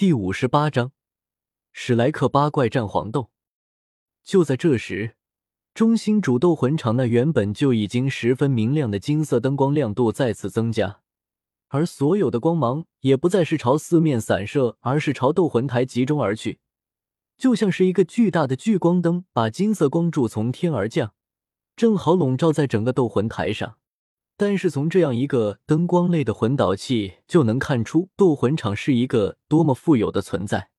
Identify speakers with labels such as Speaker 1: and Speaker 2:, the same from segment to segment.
Speaker 1: 第五十八章，史莱克八怪战黄豆。就在这时，中心主斗魂场那原本就已经十分明亮的金色灯光亮度再次增加，而所有的光芒也不再是朝四面散射，而是朝斗魂台集中而去，就像是一个巨大的聚光灯，把金色光柱从天而降，正好笼罩在整个斗魂台上。但是从这样一个灯光类的魂导器就能看出，斗魂场是一个多么富有的存在。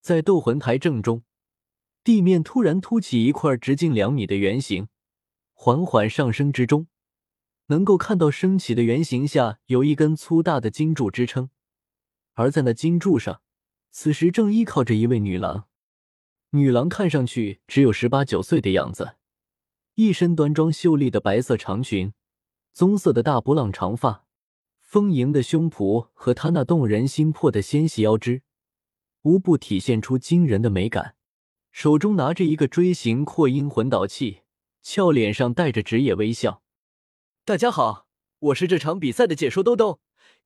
Speaker 1: 在斗魂台正中，地面突然凸起一块直径两米的圆形，缓缓上升之中，能够看到升起的圆形下有一根粗大的金柱支撑，而在那金柱上，此时正依靠着一位女郎。女郎看上去只有十八九岁的样子，一身端庄秀丽的白色长裙。棕色的大波浪长发，丰盈的胸脯和她那动人心魄的纤细腰肢，无不体现出惊人的美感。手中拿着一个锥形扩音魂导器，俏脸上带着职业微笑。
Speaker 2: 大家好，我是这场比赛的解说兜兜。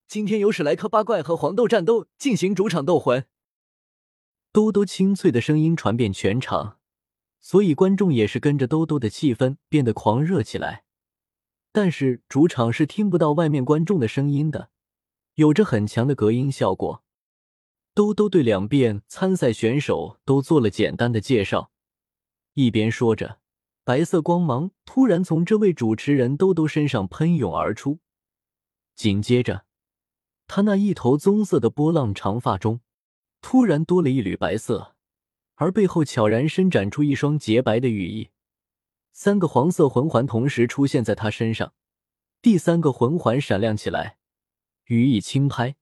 Speaker 2: 今天由史莱克八怪和黄豆战斗进行主场斗魂。
Speaker 1: 兜兜清脆的声音传遍全场，所以观众也是跟着兜兜的气氛变得狂热起来。但是主场是听不到外面观众的声音的，有着很强的隔音效果。兜兜对两边参赛选手都做了简单的介绍，一边说着，白色光芒突然从这位主持人兜兜身上喷涌而出，紧接着，他那一头棕色的波浪长发中突然多了一缕白色，而背后悄然伸展出一双洁白的羽翼。三个黄色魂环同时出现在他身上，第三个魂环闪亮起来，羽翼轻拍，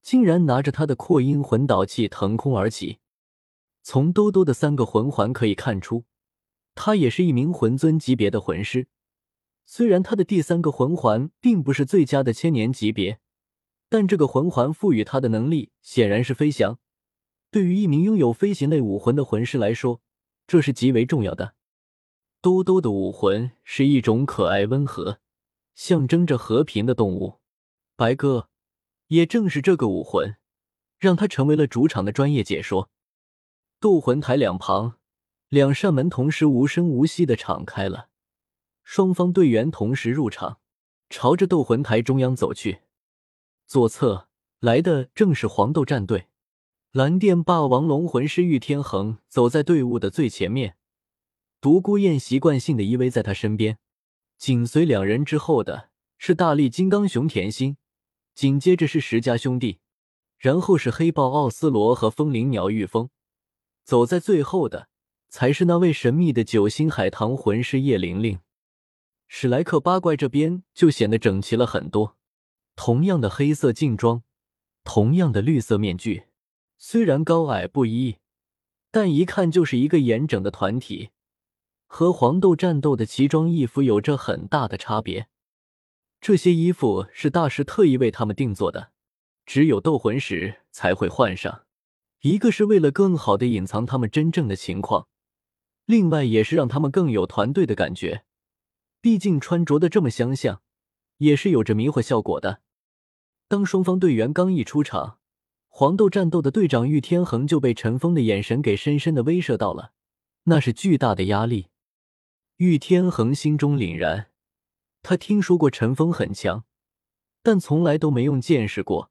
Speaker 1: 竟然拿着他的扩音魂导器腾空而起。从兜兜的三个魂环可以看出，他也是一名魂尊级别的魂师。虽然他的第三个魂环并不是最佳的千年级别，但这个魂环赋予他的能力显然是飞翔。对于一名拥有飞行类武魂的魂师来说，这是极为重要的。兜兜的武魂是一种可爱温和、象征着和平的动物。白哥，也正是这个武魂，让他成为了主场的专业解说。斗魂台两旁，两扇门同时无声无息的敞开了，双方队员同时入场，朝着斗魂台中央走去。左侧来的正是黄豆战队，蓝电霸王龙魂师玉天恒走在队伍的最前面。独孤雁习惯性的依偎在他身边，紧随两人之后的是大力金刚熊甜心，紧接着是石家兄弟，然后是黑豹奥斯罗和风铃鸟玉峰，走在最后的才是那位神秘的九星海棠魂师叶玲玲。史莱克八怪这边就显得整齐了很多，同样的黑色劲装，同样的绿色面具，虽然高矮不一，但一看就是一个严整的团体。和黄豆战斗的奇装异服有着很大的差别，这些衣服是大师特意为他们定做的，只有斗魂时才会换上。一个是为了更好的隐藏他们真正的情况，另外也是让他们更有团队的感觉。毕竟穿着的这么相像，也是有着迷惑效果的。当双方队员刚一出场，黄豆战斗的队长玉天恒就被陈峰的眼神给深深的威慑到了，那是巨大的压力。玉天恒心中凛然，他听说过陈峰很强，但从来都没用见识过。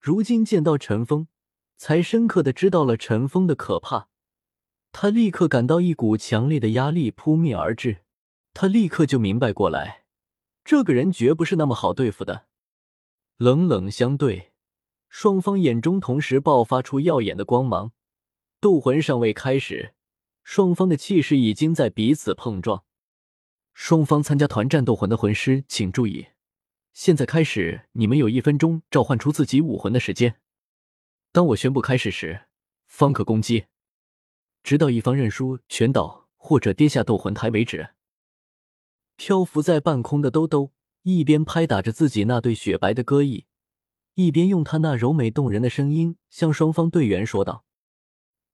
Speaker 1: 如今见到陈峰，才深刻的知道了陈峰的可怕。他立刻感到一股强烈的压力扑面而至，他立刻就明白过来，这个人绝不是那么好对付的。冷冷相对，双方眼中同时爆发出耀眼的光芒。斗魂尚未开始。双方的气势已经在彼此碰撞。双方参加团战斗魂的魂师，请注意，现在开始，你们有一分钟召唤出自己武魂的时间。当我宣布开始时，方可攻击，直到一方认输、全倒或者跌下斗魂台为止。漂浮在半空的兜兜一边拍打着自己那对雪白的歌翼，一边用他那柔美动人的声音向双方队员说道。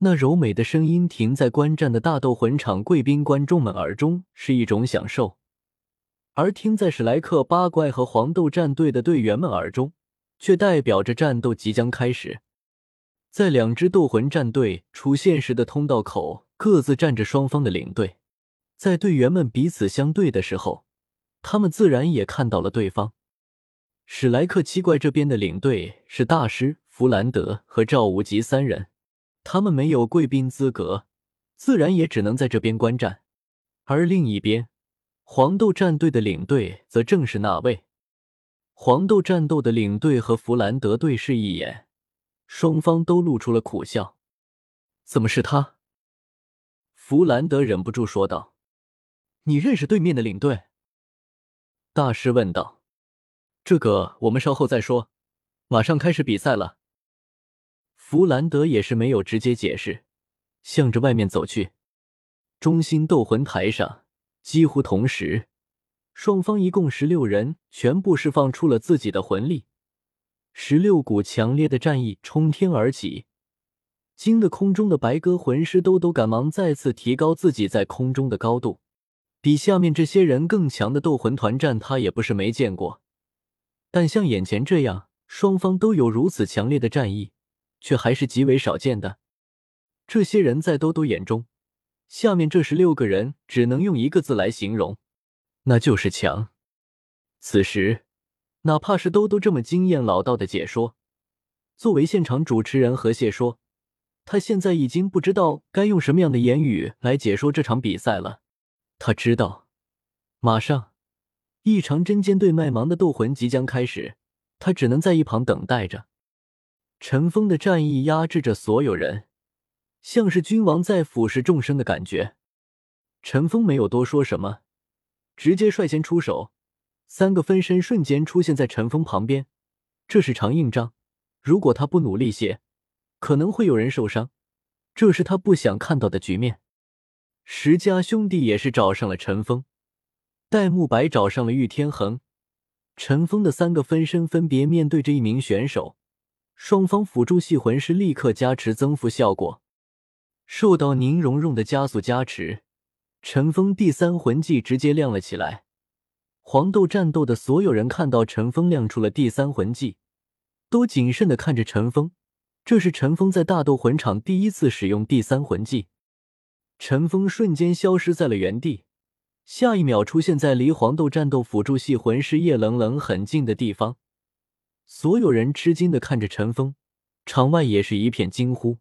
Speaker 1: 那柔美的声音停在观战的大斗魂场贵宾观众们耳中是一种享受，而听在史莱克八怪和黄豆战队的队员们耳中，却代表着战斗即将开始。在两支斗魂战队出现时的通道口，各自站着双方的领队。在队员们彼此相对的时候，他们自然也看到了对方。史莱克七怪这边的领队是大师弗兰德和赵无极三人，他们没有贵宾资格，自然也只能在这边观战。而另一边，黄豆战队的领队则正是那位。黄豆战斗的领队和弗兰德对视一眼，双方都露出了苦笑。怎么是他？弗兰德忍不住说道：“
Speaker 2: 你认识对面的领队？”
Speaker 1: 大师问道。
Speaker 2: “这个我们稍后再说，马上开始比赛了。”
Speaker 1: 弗兰德也是没有直接解释，向着外面走去。中心斗魂台上，几乎同时。双方一共十六人，全部释放出了自己的魂力，十六股强烈的战意冲天而起，惊得空中的白鸽魂师都都赶忙再次提高自己在空中的高度。比下面这些人更强的斗魂团战，他也不是没见过，但像眼前这样，双方都有如此强烈的战意，却还是极为少见的。这些人在兜兜眼中，下面这十六个人只能用一个字来形容。那就是强。此时，哪怕是兜兜这么经验老道的解说，作为现场主持人和解说，他现在已经不知道该用什么样的言语来解说这场比赛了。他知道，马上一场针尖对麦芒的斗魂即将开始，他只能在一旁等待着。尘封的战意压制着所有人，像是君王在俯视众生的感觉。陈峰没有多说什么。直接率先出手，三个分身瞬间出现在陈峰旁边。这是场硬仗，如果他不努力些，可能会有人受伤。这是他不想看到的局面。石家兄弟也是找上了陈峰，戴沐白找上了玉天恒。陈峰的三个分身分别面对着一名选手，双方辅助系魂师立刻加持增幅效果，受到宁荣荣的加速加持。陈峰第三魂技直接亮了起来，黄豆战斗的所有人看到陈峰亮出了第三魂技，都谨慎的看着陈峰。这是陈峰在大斗魂场第一次使用第三魂技。陈峰瞬间消失在了原地，下一秒出现在离黄豆战斗辅助系魂师叶冷冷很近的地方。所有人吃惊的看着陈峰，场外也是一片惊呼。